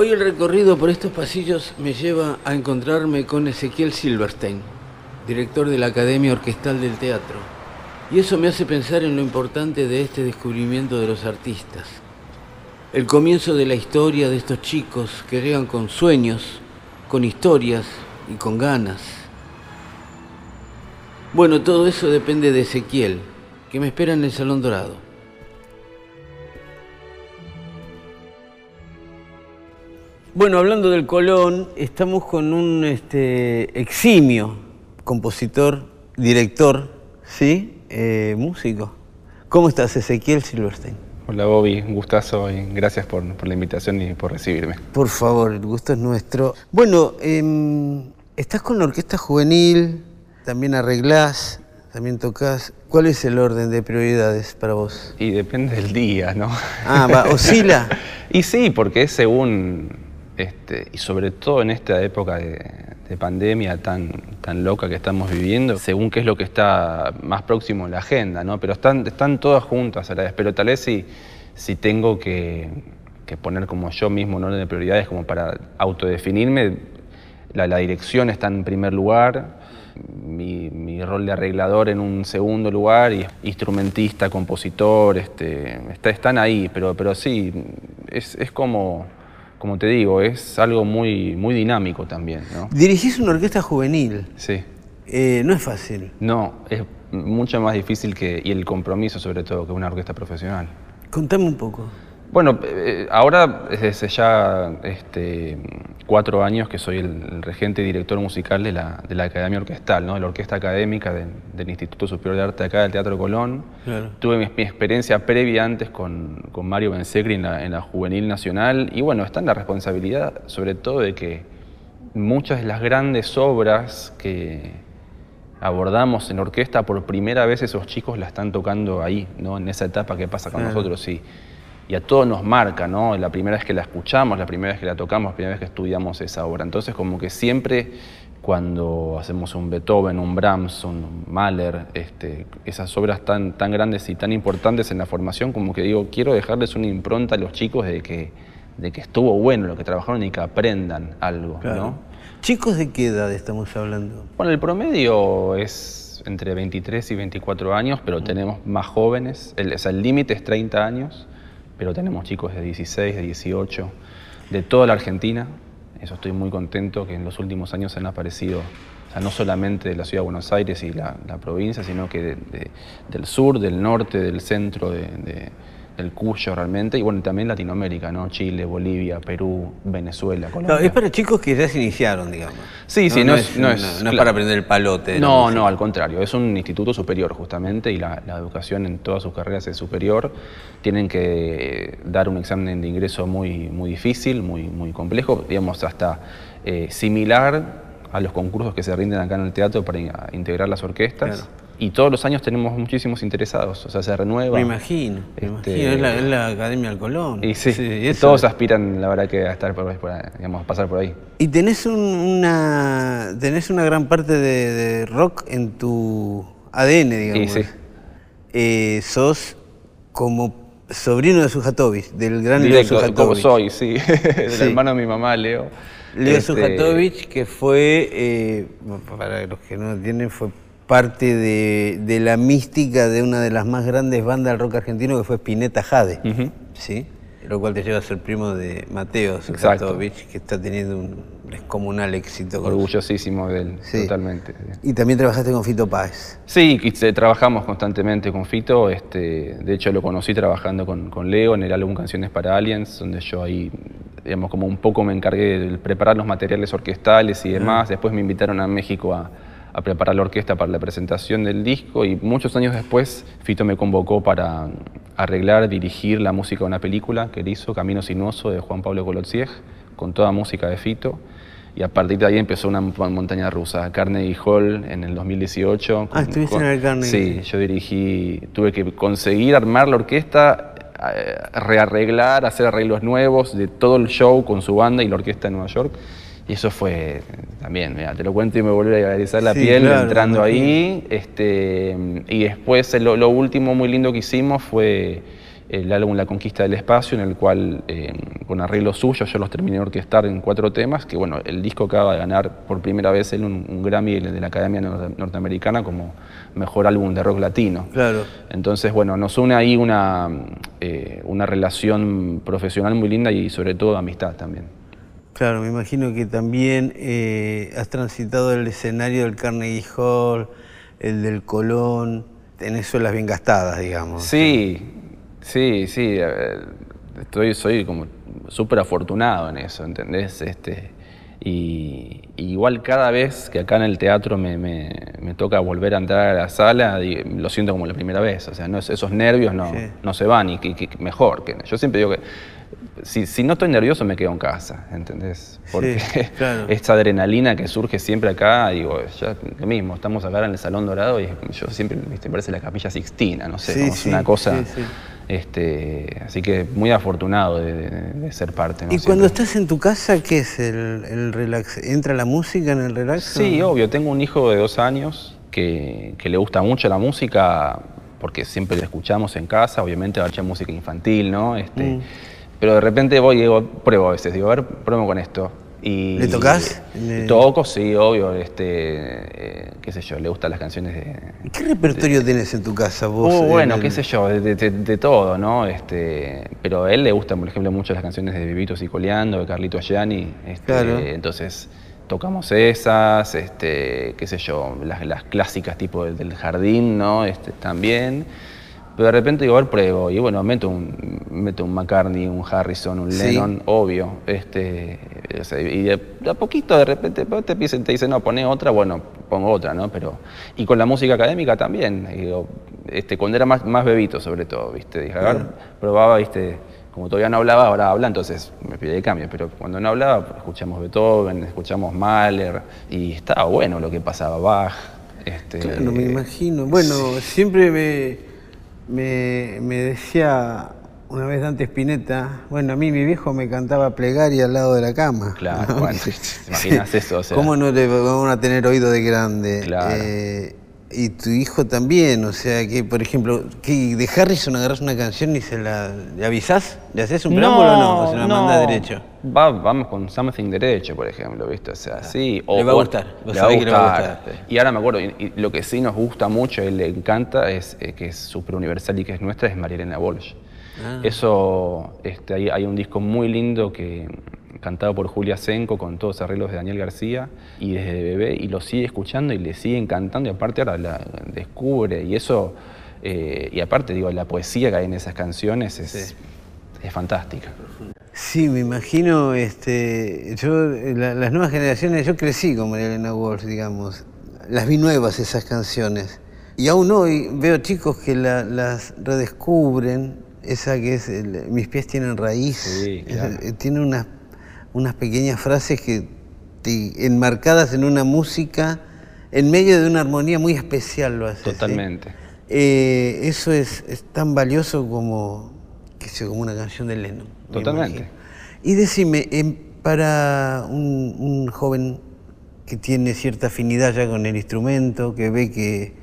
Hoy el recorrido por estos pasillos me lleva a encontrarme con Ezequiel Silverstein, director de la Academia Orquestal del Teatro. Y eso me hace pensar en lo importante de este descubrimiento de los artistas. El comienzo de la historia de estos chicos que llegan con sueños, con historias y con ganas. Bueno, todo eso depende de Ezequiel, que me espera en el Salón Dorado. Bueno, hablando del Colón, estamos con un este, eximio compositor, director, ¿sí? Eh, músico. ¿Cómo estás, Ezequiel Silverstein? Hola Bobby, un gustazo y gracias por, la invitación y por recibirme. Por favor, el gusto es nuestro. Bueno, em, estás con la Orquesta Juvenil, también arreglás, también tocas. ¿Cuál es el orden de prioridades para vos? Y depende del día, ¿no? Ah, va, oscila. y sí, porque es según este, y sobre todo en esta época de, pandemia tan, tan loca que estamos viviendo, según qué es lo que está más próximo en la agenda, ¿no? Pero están, están todas juntas a la vez, pero tal vez si, si tengo que, poner como yo mismo un orden de prioridades como para autodefinirme, la, dirección está en primer lugar, mi, rol de arreglador en un segundo lugar y instrumentista, compositor, este, están ahí, pero, pero sí, es, es como como te digo, es algo muy, muy dinámico también. ¿no? Dirigís una orquesta juvenil. Sí. Eh, no es fácil. No, es mucho más difícil que, y el compromiso sobre todo, que una orquesta profesional. Contame un poco. Bueno, eh, ahora desde ya este, cuatro años que soy el, regente y director musical de la, de la Academia Orquestal, ¿no? de la Orquesta Académica del Instituto Superior de Arte acá del Teatro Colón. Tuve mi, experiencia previa antes con, con Mario Bensegri en la, en la Juvenil Nacional y bueno, está en la responsabilidad sobre todo de que muchas de las grandes obras que abordamos en orquesta, por primera vez esos chicos la están tocando ahí, ¿no? en esa etapa que pasa con nosotros. Y, y a todos nos marca, ¿no? La primera vez que la escuchamos, la primera vez que la tocamos, la primera vez que estudiamos esa obra. Entonces, como que siempre cuando hacemos un Beethoven, un Brahms, un Mahler, este, esas obras tan, tan grandes y tan importantes en la formación, como que digo, quiero dejarles una impronta a los chicos de que, de que estuvo bueno lo que trabajaron y que aprendan algo, ¿no? ¿Chicos de qué edad estamos hablando? Bueno, el promedio es entre 23 y 24 años, pero tenemos más jóvenes, el, o sea, el límite es 30 años, pero tenemos chicos de 16, de 18, de toda la Argentina. Eso estoy muy contento que en los últimos años han aparecido, o sea, no solamente de la ciudad de Buenos Aires y la, provincia, sino que del sur, del norte, del centro de el Cuyo realmente, y bueno, también Latinoamérica, ¿no? Chile, Bolivia, Perú, Venezuela, Colombia. es para chicos que ya se iniciaron, digamos. Sí, sí, no, es, no, es, para aprender el palote. No, no, al contrario, es un instituto superior justamente y la, educación en todas sus carreras es superior. Tienen que dar un examen de ingreso muy, muy difícil, muy, muy complejo, digamos, hasta eh, similar a los concursos que se rinden acá en el teatro para integrar las orquestas. Y todos los años tenemos muchísimos interesados, o sea, se renueva. Me imagino, me este, imagino, es la, Academia del Colón. Y sí, todos aspiran, la verdad, que a estar por, por digamos, pasar por ahí. Y tenés una, tenés una gran parte de, rock en tu ADN, digamos. Y sí. Eh, sos como sobrino de Sujatovich, del gran Leo Sujatovich. Como soy, sí, del hermano de mi mamá, Leo. Leo este... Sujatovich, que fue, eh, para los que no entienden, fue parte de, la mística de una de las más grandes bandas del rock argentino que fue Spinetta Jade, ¿sí? Lo cual te lleva a ser primo de Mateo Sujatovich, que está teniendo un descomunal éxito. Orgullosísimo de él, totalmente. Y también trabajaste con Fito Páez. Sí, trabajamos constantemente con Fito. Este, de hecho, lo conocí trabajando con, Leo en el álbum Canciones para Aliens, donde yo ahí, digamos, como un poco me encargué de preparar los materiales orquestales y demás. Después me invitaron a México a a preparar la orquesta para la presentación del disco y muchos años después Fito me convocó para arreglar, dirigir la música de una película que él hizo, Camino Sinuoso, de Juan Pablo Colotzieg, con toda música de Fito. Y a partir de ahí empezó una montaña rusa, Carnegie Hall en el 2018. Ah, estuviste en el Carnegie. Sí, yo dirigí, tuve que conseguir armar la orquesta, rearreglar, hacer arreglos nuevos de todo el show con su banda y la orquesta de Nueva York. Y eso fue también, mira, te lo cuento y me volví a erizar la piel entrando ahí. Este, y después lo, último muy lindo que hicimos fue el álbum La Conquista del Espacio, en el cual, eh, con arreglos suyos, yo los terminé de orquestar en cuatro temas, que bueno, el disco acaba de ganar por primera vez en un, Grammy de la Academia Norteamericana como mejor álbum de rock latino. Claro. Entonces, bueno, nos une ahí una, eh, una relación profesional muy linda y sobre todo amistad también. Claro, me imagino que también eh, has transitado el escenario del Carnegie Hall, el del Colón, tenés suelas bien gastadas, digamos. Sí, Sí, sí, estoy, soy como súper afortunado en eso, ¿entendés? Este, y, igual cada vez que acá en el teatro me, me, toca volver a entrar a la sala, lo siento como la primera vez, o sea, no, esos nervios no, no se van y que, mejor. Que, yo siempre digo que si, si, no estoy nervioso me quedo en casa, ¿entendés? Porque esta adrenalina que surge siempre acá, digo, ya lo mismo, estamos acá en el Salón Dorado y yo siempre, me parece la Capilla Sixtina, no sé, es una cosa... Este, así que muy afortunado de, ser parte. ¿Y cuando estás en tu casa, qué es el, relax? ¿Entra la música en el relax? Sí, obvio. Tengo un hijo de dos años que, le gusta mucho la música porque siempre la escuchamos en casa, obviamente mucha música infantil, ¿no? Este, mm. Pero de repente voy y digo, pruebo a veces, digo, a ver, pruebo con esto. ¿Le tocas? Toco, sí, obvio. Este, eh, qué sé yo, le gustan las canciones de... ¿Qué repertorio tienes en tu casa vos? Uh, bueno, qué sé yo, de, todo, ¿no? Este, pero a él le gustan, por ejemplo, mucho las canciones de Vivito Coleando, de Carlito Gianni. Este, claro. Entonces tocamos esas, este, qué sé yo, las, clásicas tipo del, del jardín, ¿no? Este, también. Pero de repente digo, a ver, pruebo. Y bueno, meto un, meto un McCartney, un Harrison, un Lennon, obvio. Este, y de, a poquito de repente te, dicen, te dicen, no, poné otra, bueno, pongo otra, ¿no? Pero, y con la música académica también. Digo, este, cuando era más, más bebito, sobre todo, ¿viste? Dije, a ver, probaba, ¿viste? Como todavía no hablaba, ahora habla, entonces me pide de cambio. Pero cuando no hablaba, pues, escuchamos Beethoven, escuchamos Mahler, y estaba bueno lo que pasaba, Bach. Este, claro, me imagino. Bueno, siempre me me, decía una vez Dante Spinetta, bueno, a mí mi viejo me cantaba plegaria al lado de la cama. Claro, bueno, ¿te imaginas eso? ¿Cómo no le van a tener oído de grande? Claro. Eh, y tu hijo también, o sea, que por ejemplo, que de Harrison agarras una canción y se la ¿le avisás? ¿Le haces un preámbulo o no? ¿O se la manda derecho? vamos con Something derecho, por ejemplo, ¿viste? O sea, sí. O, le va a gustar, le va a gustar. Y ahora me acuerdo, y, lo que sí nos gusta mucho y le encanta es eh, que es súper universal y que es nuestra, es Marielena Walsh. Ah. Eso, este, hay, hay un disco muy lindo que cantado por Julia Senco con todos los arreglos de Daniel García y desde bebé y lo sigue escuchando y le sigue encantando y aparte ahora la descubre y eso eh, y aparte digo la poesía que hay en esas canciones es, es fantástica. Sí, me imagino, este, yo, las nuevas generaciones, yo crecí con María Elena Walsh, digamos, las vi nuevas esas canciones. Y aún hoy veo chicos que las redescubren, esa que es, mis pies tienen raíz, sí, tiene unas unas pequeñas frases que enmarcadas en una música, en medio de una armonía muy especial lo hace. Totalmente. Eh, eso es, tan valioso como, que sea, como una canción de Lennon. Totalmente. Y decime, em, para un, joven que tiene cierta afinidad ya con el instrumento, que ve que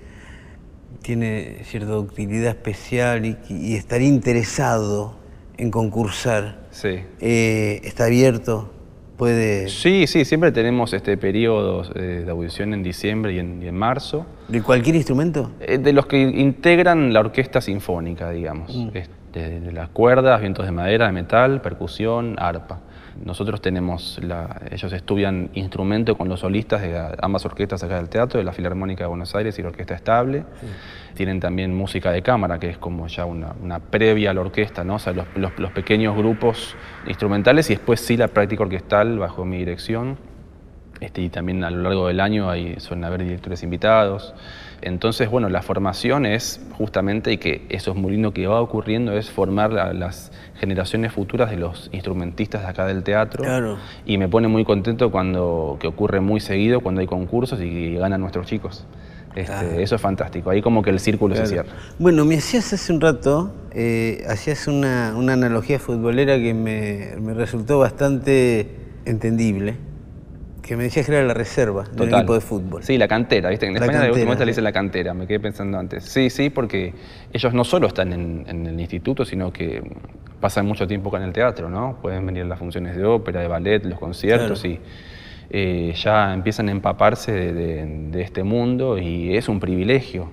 tiene cierta utilidad especial y, y estaría interesado en concursar, Sí. Eh, ¿Está abierto? ¿Puede...? Sí, sí, siempre tenemos este periodos eh, de audición en diciembre y en, marzo. ¿De cualquier instrumento? Eh, de los que integran la orquesta sinfónica, digamos. Mm. Este, de las cuerdas, vientos de madera, de metal, percusión, arpa. Nosotros tenemos, ellos estudian instrumento con los solistas de ambas orquestas acá del teatro, de la Filarmónica de Buenos Aires y la Orquesta Estable. Tienen también música de cámara, que es como ya una, previa a la orquesta, ¿no? O sea, los, pequeños grupos instrumentales y después sí la práctica orquestal bajo mi dirección. Este, y también a lo largo del año hay, suelen haber directores invitados. Entonces, bueno, la formación es justamente, y que eso es muy lindo que va ocurriendo, es formar a las generaciones futuras de los instrumentistas de acá del teatro. Claro. Y me pone muy contento cuando, que ocurre muy seguido cuando hay concursos y, ganan nuestros chicos. Este, eso es fantástico, ahí como que el círculo se cierra. Bueno, me hacías hace un rato, eh, hacías una, analogía futbolera que me, me resultó bastante entendible que me decías que era la reserva del equipo de fútbol. Sí, la cantera, ¿viste? En España de última le dicen la cantera, me quedé pensando antes. Sí, sí, porque ellos no solo están en, el instituto, sino que pasan mucho tiempo acá en el teatro, ¿no? Pueden venir a las funciones de ópera, de ballet, los conciertos y eh, ya empiezan a empaparse de, este mundo y es un privilegio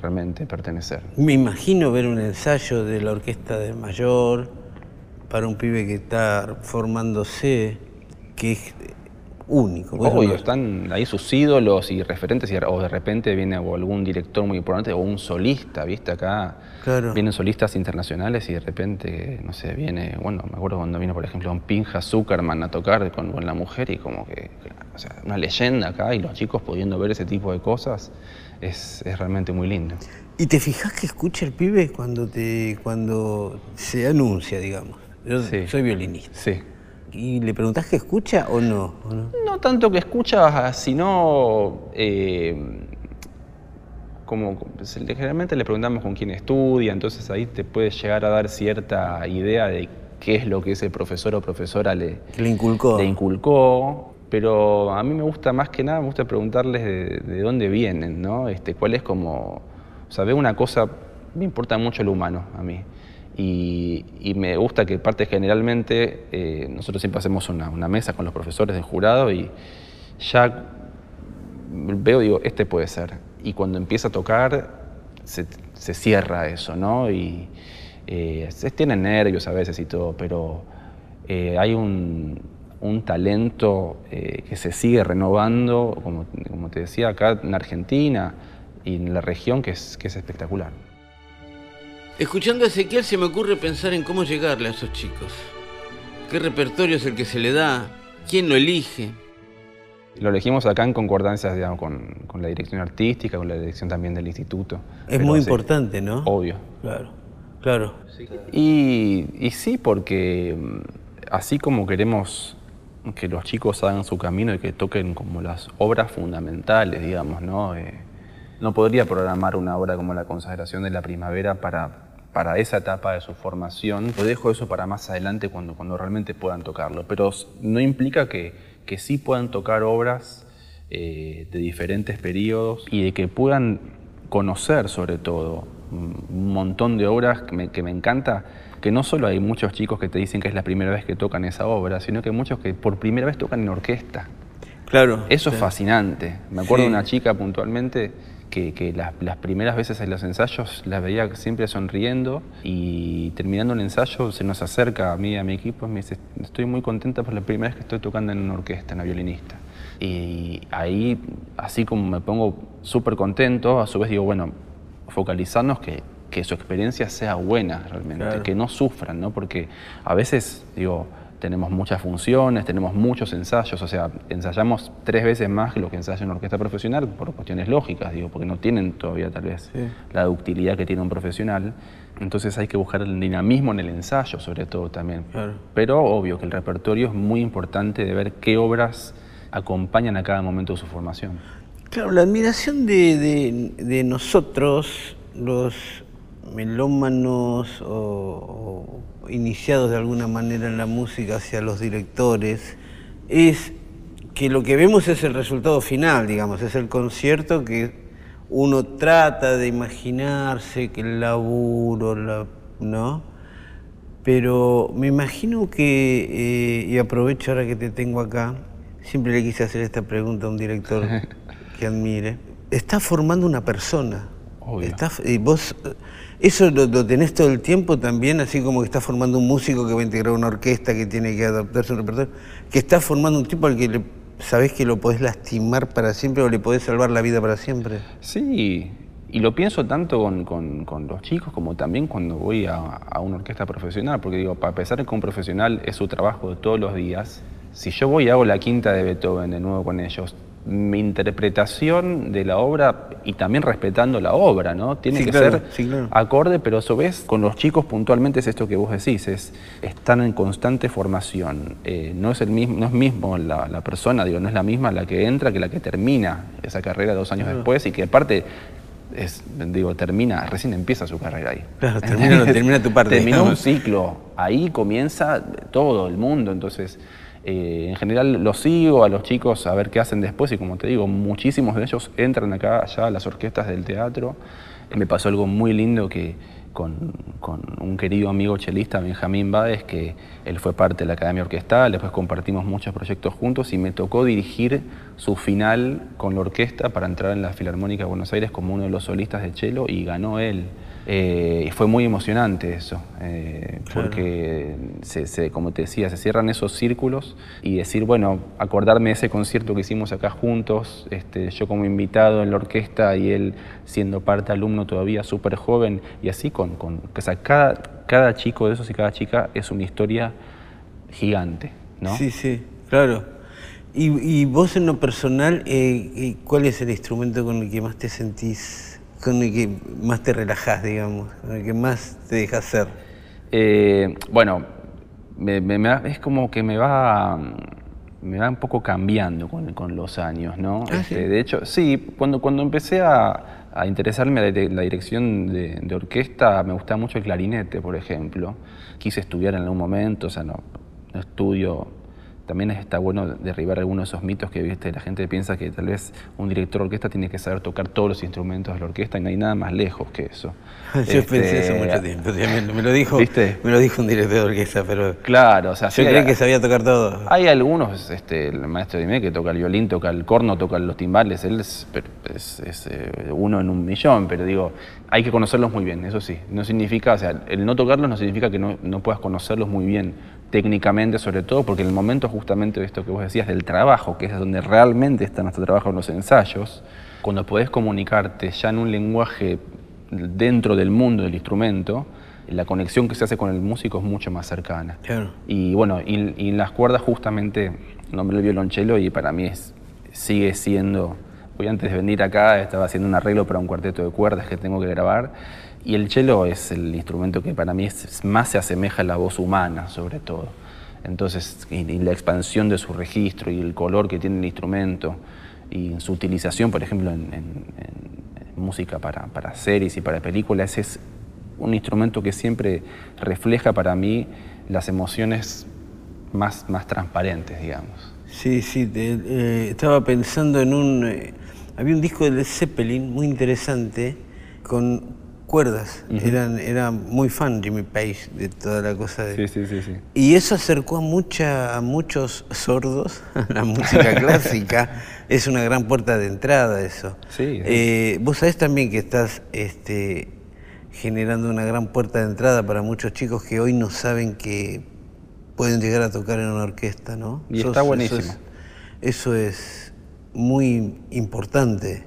realmente pertenecer. Me imagino ver un ensayo de la orquesta de mayor para un pibe que está formándose, que único. Obvio, están ahí sus ídolos y referentes, o de repente viene algún director muy importante o un solista, ¿viste? Acá vienen solistas internacionales y de repente, no sé, viene, bueno, me acuerdo cuando vino, por ejemplo, un Pinja Zuckerman a tocar con, la mujer y como que, o sea, una leyenda acá y los chicos pudiendo ver ese tipo de cosas es, realmente muy lindo. ¿Y te fijas que escucha el pibe cuando, te, cuando se anuncia, digamos? Yo soy violinista. Sí. ¿Y le preguntás que escucha o no? no? tanto que escucha, sino eh, como generalmente le preguntamos con quién estudia, entonces ahí te puede llegar a dar cierta idea de qué es lo que ese profesor o profesora le, le inculcó. Le inculcó. Pero a mí me gusta más que nada, me gusta preguntarles de, dónde vienen, ¿no? Este, cuál es como, o sea, veo una cosa, me importa mucho el humano a mí. Y, me gusta que parte generalmente, eh, nosotros siempre hacemos una, mesa con los profesores del jurado y ya veo, digo, este puede ser. Y cuando empieza a tocar, se, cierra eso, ¿no? Y eh, se tienen nervios a veces y todo, pero eh, hay un, talento que se sigue renovando, como, como, te decía, acá en Argentina y en la región, que es, que es espectacular. Escuchando a Ezequiel se me ocurre pensar en cómo llegarle a esos chicos. ¿Qué repertorio es el que se le da? ¿Quién lo elige? Lo elegimos acá en concordancia digamos, con, la dirección artística, con la dirección también del instituto. Es muy importante, ¿no? Obvio. Claro, claro. Y, y, sí, porque mm, así como queremos que los chicos hagan su camino y que toquen como las obras fundamentales, digamos, ¿no? Eh, no podría programar una obra como la consagración de la primavera para para esa etapa de su formación. Lo dejo eso para más adelante cuando, cuando realmente puedan tocarlo. Pero no implica que, que sí puedan tocar obras eh, de diferentes periodos y de que puedan conocer sobre todo un montón de obras que me, que me encanta, que no solo hay muchos chicos que te dicen que es la primera vez que tocan esa obra, sino que muchos que por primera vez tocan en orquesta. Claro. Eso es fascinante. Me acuerdo de una chica puntualmente que, las, primeras veces en los ensayos las veía siempre sonriendo y terminando el ensayo se nos acerca a mí y a mi equipo y me dice, estoy muy contenta por la primera vez que estoy tocando en una orquesta, en la violinista. Y ahí, así como me pongo súper contento, a su vez digo, bueno, focalizarnos que, que su experiencia sea buena realmente, que no sufran, ¿no? Porque a veces, digo, tenemos muchas funciones, tenemos muchos ensayos, o sea, ensayamos tres veces más que lo que ensaya una orquesta profesional por cuestiones lógicas, digo, porque no tienen todavía tal vez la ductilidad que tiene un profesional. Entonces hay que buscar el dinamismo en el ensayo, sobre todo también. Pero obvio que el repertorio es muy importante de ver qué obras acompañan a cada momento de su formación. Claro, la admiración de, nosotros, los melómanos o iniciados de alguna manera en la música hacia los directores, es que lo que vemos es el resultado final, digamos, es el concierto que uno trata de imaginarse, que el laburo, ¿no? Pero me imagino que, eh, y aprovecho ahora que te tengo acá, siempre le quise hacer esta pregunta a un director que admire, está formando una persona. Y vos ¿Eso lo, tenés todo el tiempo también, así como que estás formando un músico que va a integrar una orquesta que tiene que adaptarse a un repertorio? Que estás formando un tipo al que le, sabés que lo podés lastimar para siempre o le podés salvar la vida para siempre. Sí, y lo pienso tanto con, los chicos como también cuando voy a, a, una orquesta profesional, porque digo, para pesar que un profesional es su trabajo de todos los días, si yo voy y hago la quinta de Beethoven de nuevo con ellos, mi interpretación de la obra y también respetando la obra, ¿no? Tiene que ser acorde, pero a su vez con los chicos puntualmente es esto que vos decís, es están en constante formación. Eh, no es el mismo, no es mismo la, persona, digo, no es la misma la que entra que la que termina esa carrera dos años después y que aparte es, digo, termina, recién empieza su carrera ahí. Claro, termina, tu parte. Termina un ciclo, ahí comienza todo el mundo, entonces Eh, en general los sigo a los chicos a ver qué hacen después y como te digo, muchísimos de ellos entran acá ya a las orquestas del teatro. me pasó algo muy lindo que con, un querido amigo chelista, Benjamín Báez, que él fue parte de la Academia Orquestal, después compartimos muchos proyectos juntos y me tocó dirigir su final con la orquesta para entrar en la Filarmónica de Buenos Aires como uno de los solistas de cello y ganó él. Eh, y fue muy emocionante eso, eh, porque, se, como te decía, se cierran esos círculos y decir, bueno, acordarme de ese concierto que hicimos acá juntos, este, yo como invitado en la orquesta y él siendo parte alumno todavía súper joven, y así con, con o sea, cada, cada chico de esos y cada chica es una historia gigante, ¿no? Sí, sí, claro. Y, vos en lo personal, eh, ¿cuál es el instrumento con el que más te sentís con el que más te relajás, digamos, con el que más te dejas ser? Eh, bueno, es como que me va, me va un poco cambiando con, los años, ¿no? Ah, este, de hecho, sí, cuando, cuando empecé a, interesarme a la, dirección de, orquesta, me gustaba mucho el clarinete, por ejemplo. Quise estudiar en algún momento, o sea, no, no estudio también está bueno derribar algunos de esos mitos que ¿viste? la gente piensa que tal vez un director de orquesta tiene que saber tocar todos los instrumentos de la orquesta y no hay nada más lejos que eso. Yo pensé eso este, mucho tiempo, me, lo dijo, me lo dijo un director de orquesta, pero claro, o sea, yo creía que sabía tocar todo. Hay algunos, este, el maestro Dime que toca el violín, toca el corno, toca los timbales, él es, eh, uno en un millón, pero digo, hay que conocerlos muy bien, eso sí. No significa, o sea, el no tocarlos no significa que no, no puedas conocerlos muy bien técnicamente sobre todo, porque en el momento justamente de esto que vos decías del trabajo, que es donde realmente está nuestro trabajo en los ensayos, cuando podés comunicarte ya en un lenguaje dentro del mundo del instrumento, la conexión que se hace con el músico es mucho más cercana. Y bueno, y, en las cuerdas justamente nombré el violonchelo y para mí es, sigue siendo, hoy antes de venir acá estaba haciendo un arreglo para un cuarteto de cuerdas que tengo que grabar y el cello es el instrumento que para mí más se asemeja a la voz humana, sobre todo. Entonces, y, la expansión de su registro y el color que tiene el instrumento y su utilización, por ejemplo, en, música para, para, series y para películas, es un instrumento que siempre refleja para mí las emociones más, más transparentes, digamos. Sí, sí, eh, estaba pensando en un... Eh, había un disco de Zeppelin muy interesante con cuerdas. Eran, era muy fan Jimmy Page de toda la cosa de... Sí, sí, sí, Y eso acercó a, mucha, a muchos sordos a la música clásica. Es una gran puerta de entrada eso. Sí. Eh, vos sabés también que estás este, generando una gran puerta de entrada para muchos chicos que hoy no saben que pueden llegar a tocar en una orquesta, ¿no? Y está buenísimo. eso es muy importante,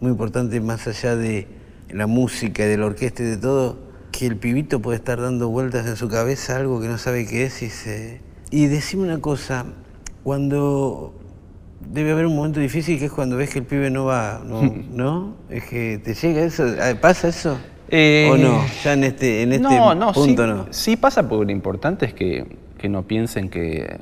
muy importante más allá de la música y de la orquesta y de todo, que el pibito puede estar dando vueltas en su cabeza algo que no sabe qué es y se... Y decime una cosa, cuando debe haber un momento difícil que es cuando ves que el pibe no va, ¿no? Es que te llega eso, ah, ¿pasa eso? Eh, ¿O no? Ya en este, en este punto no. Sí pasa porque lo importante es que, que no piensen que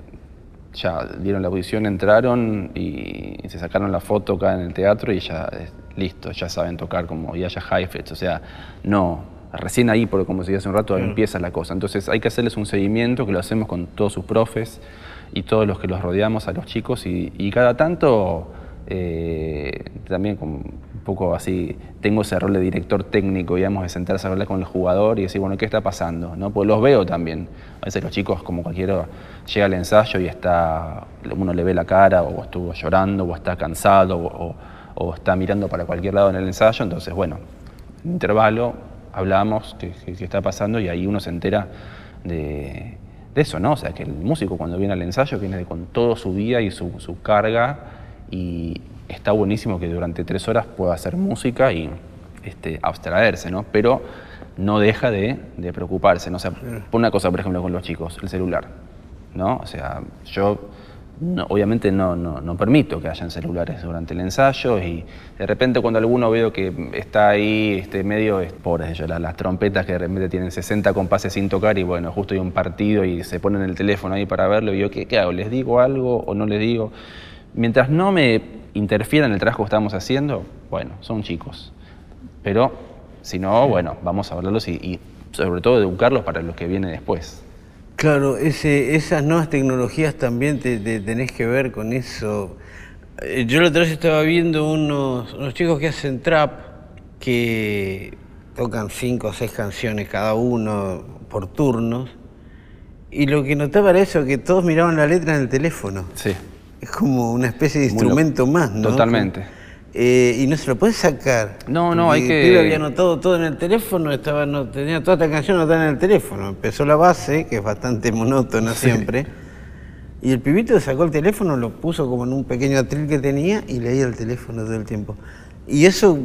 ya dieron la audición, entraron y se sacaron la foto acá en el teatro y ya listo, ya saben tocar como Yaya Heifetz, o sea, no, recién ahí, porque como decía hace un rato, empieza la cosa. Entonces hay que hacerles un seguimiento que lo hacemos con todos sus profes y todos los que los rodeamos a los chicos y, cada tanto eh, también como un poco así, tengo ese rol de director técnico, digamos, de sentarse a hablar con el jugador y decir, bueno, ¿qué está pasando? ¿no? Pues los veo también. A veces los chicos, como cualquiera, llega al ensayo y está, uno le ve la cara o estuvo llorando o está cansado o o está mirando para cualquier lado en el ensayo, entonces, bueno, intervalo, hablamos qué, está pasando y ahí uno se entera de, eso, ¿no? O sea, que el músico cuando viene al ensayo viene con todo su día y su, carga y está buenísimo que durante tres horas pueda hacer música y este, abstraerse, ¿no? Pero no deja de, de preocuparse, ¿no? O sea, por una cosa, por ejemplo, con los chicos, el celular, ¿no? O sea, yo obviamente no, no, permito que hayan celulares durante el ensayo y de repente cuando alguno veo que está ahí este, medio, pobres ellos, las, las, trompetas que de repente tienen 60 compases sin tocar y bueno, justo hay un partido y se ponen el teléfono ahí para verlo y yo, ¿qué, hago? ¿Les digo algo o no les digo? Mientras no me interfiera en el trabajo que estamos haciendo, bueno, son chicos. Pero si no, bueno, vamos a hablarlos y, y sobre todo educarlos para lo que viene después. Claro, ese, esas nuevas tecnologías también te, tenés que ver con eso. Eh, yo la otra vez estaba viendo unos, unos chicos que hacen trap, que tocan cinco o seis canciones cada uno por turnos, y lo que notaba era eso, que todos miraban la letra en el teléfono. Sí. Es como una especie de instrumento más, ¿no? Totalmente. Eh, y no se lo puedes sacar. No, no, hay que... El había anotado todo en el teléfono, estaba, no, tenía toda esta canción anotada en el teléfono. Empezó la base, que es bastante monótona siempre, y el pibito sacó el teléfono, lo puso como en un pequeño atril que tenía y leía el teléfono todo el tiempo. Y eso,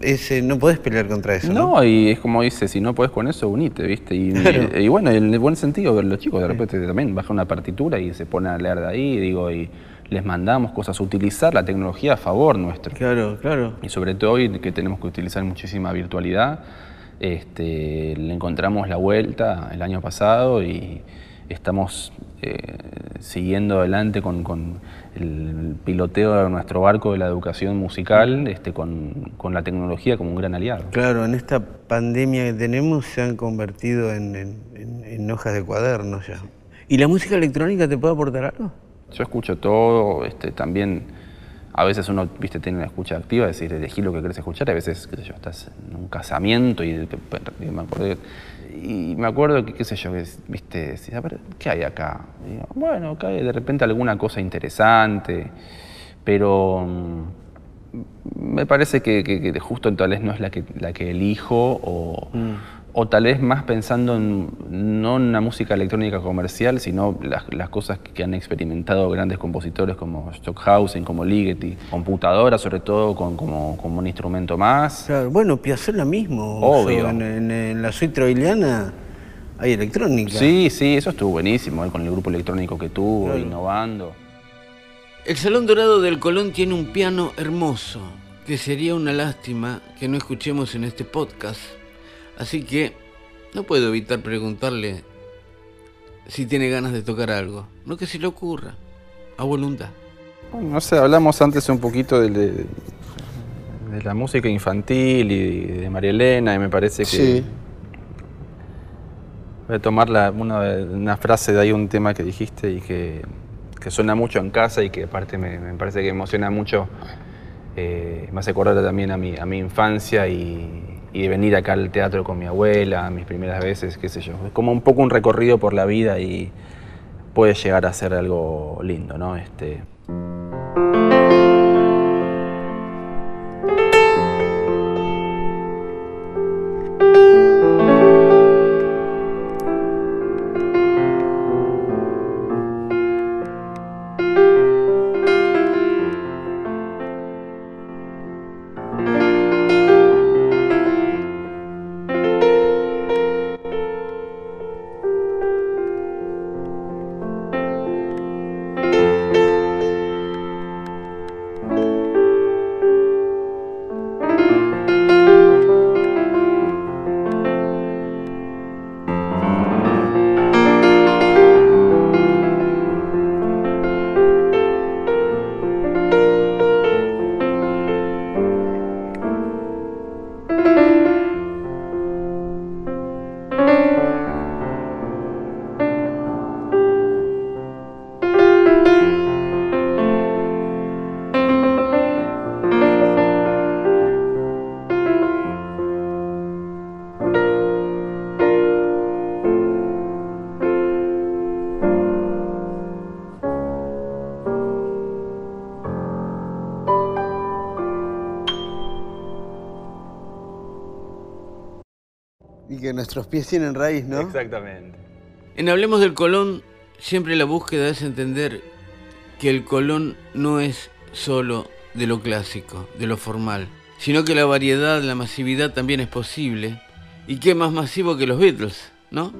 ese, no podés pelear contra eso. No, ¿no? y es como dice, si no podés con eso, unite, ¿viste? Y, y, bueno, en el buen sentido, los chicos de repente también bajan una partitura y se ponen a leer de ahí, digo, y les mandamos cosas, utilizar la tecnología a favor nuestro. Claro, claro. Y sobre todo hoy que tenemos que utilizar muchísima virtualidad, este, le encontramos la vuelta el año pasado y estamos eh, siguiendo adelante con, con, el piloteo de nuestro barco de la educación musical, este, con, con, la tecnología como un gran aliado. Claro, en esta pandemia que tenemos se han convertido en, en, en hojas de cuadernos ya. ¿Y la música electrónica te puede aportar algo? Yo escucho todo, este, también a veces uno, viste, tiene una escucha activa, es decir, elegí lo que querés escuchar, a veces, yo, estás en un casamiento y, me acuerdo, y me acuerdo que, qué sé yo, viste, a ver, ¿qué hay acá? bueno, acá de repente alguna cosa interesante, pero mm, me parece que, justo tal vez no es la que, la que elijo o... Mm o tal vez más pensando en, no en una música electrónica comercial, sino las, cosas que han experimentado grandes compositores como Stockhausen, como Ligeti, computadora sobre todo como, como, un instrumento más. Claro, bueno, Piazzolla mismo, Obvio. en, la suite troiliana hay electrónica. Sí, sí, eso estuvo buenísimo, con el grupo electrónico que tuvo, innovando. El Salón Dorado del Colón tiene un piano hermoso, que sería una lástima que no escuchemos en este podcast Así que no puedo evitar preguntarle si tiene ganas de tocar algo. No que se le ocurra, a voluntad. no sé, hablamos antes un poquito de, de, la música infantil y de María Elena y me parece que... Sí. Voy a tomar una, frase de ahí, un tema que dijiste y que, suena mucho en casa y que aparte me, parece que emociona mucho. Eh, me hace acordar también a mi, a mi infancia y, y de venir acá al teatro con mi abuela, mis primeras veces, qué sé yo. Es como un poco un recorrido por la vida y puede llegar a ser algo lindo, ¿no? Este, nuestros pies tienen raíz, ¿no? Exactamente. En Hablemos del Colón, siempre la búsqueda es entender que el Colón no es solo de lo clásico, de lo formal, sino que la variedad, la masividad también es posible. ¿Y qué más masivo que los Beatles, no?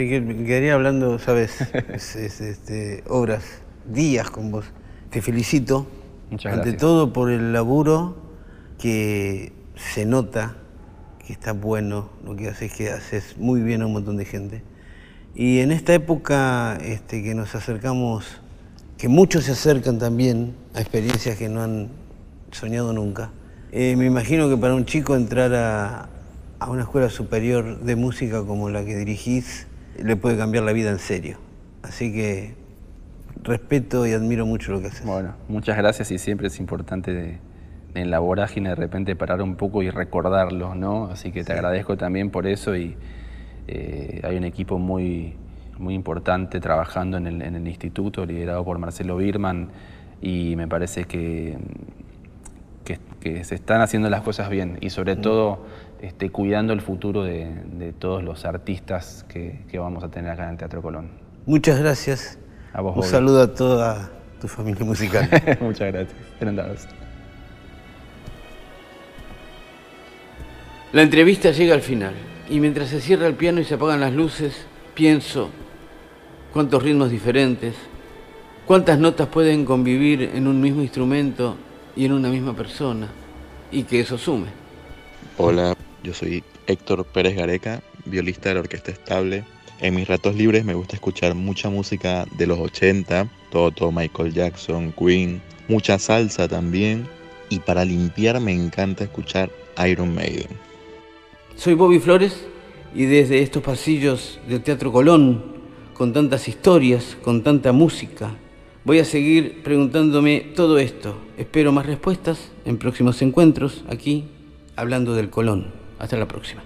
Ezequiel, quedaría hablando, sabes, este, horas, días con vos. Te felicito. Muchas Ante todo por el laburo que se nota que está bueno lo que haces, que haces muy bien a un montón de gente. Y en esta época este, que nos acercamos, que muchos se acercan también a experiencias que no han soñado nunca, eh, me imagino que para un chico entrar a, a una escuela superior de música como la que dirigís le puede cambiar la vida en serio. Así que respeto y admiro mucho lo que haces. Bueno, muchas gracias y siempre es importante en la vorágine de repente parar un poco y recordarlo, ¿no? Así que te agradezco también por eso y eh, hay un equipo muy, muy importante trabajando en el, en el instituto, liderado por Marcelo Birman y me parece que, que, se están haciendo las cosas bien y sobre mm. todo este, cuidando el futuro de, de todos los artistas que, que, vamos a tener acá en el Teatro Colón. Muchas gracias. A vos, Un saludo a toda tu familia musical. Muchas gracias. La entrevista llega al final y mientras se cierra el piano y se apagan las luces, pienso cuántos ritmos diferentes, cuántas notas pueden convivir en un mismo instrumento y en una misma persona y que eso sume. Hola, yo soy Héctor Pérez Gareca, violista de la Orquesta Estable. En mis ratos libres me gusta escuchar mucha música de los 80, Toto, Michael Jackson, Queen, mucha salsa también. Y para limpiar me encanta escuchar Iron Maiden. Soy Bobby Flores y desde estos pasillos del Teatro Colón, con tantas historias, con tanta música, voy a seguir preguntándome todo esto. Espero más respuestas en próximos encuentros aquí, hablando del Colón. Hasta la próxima.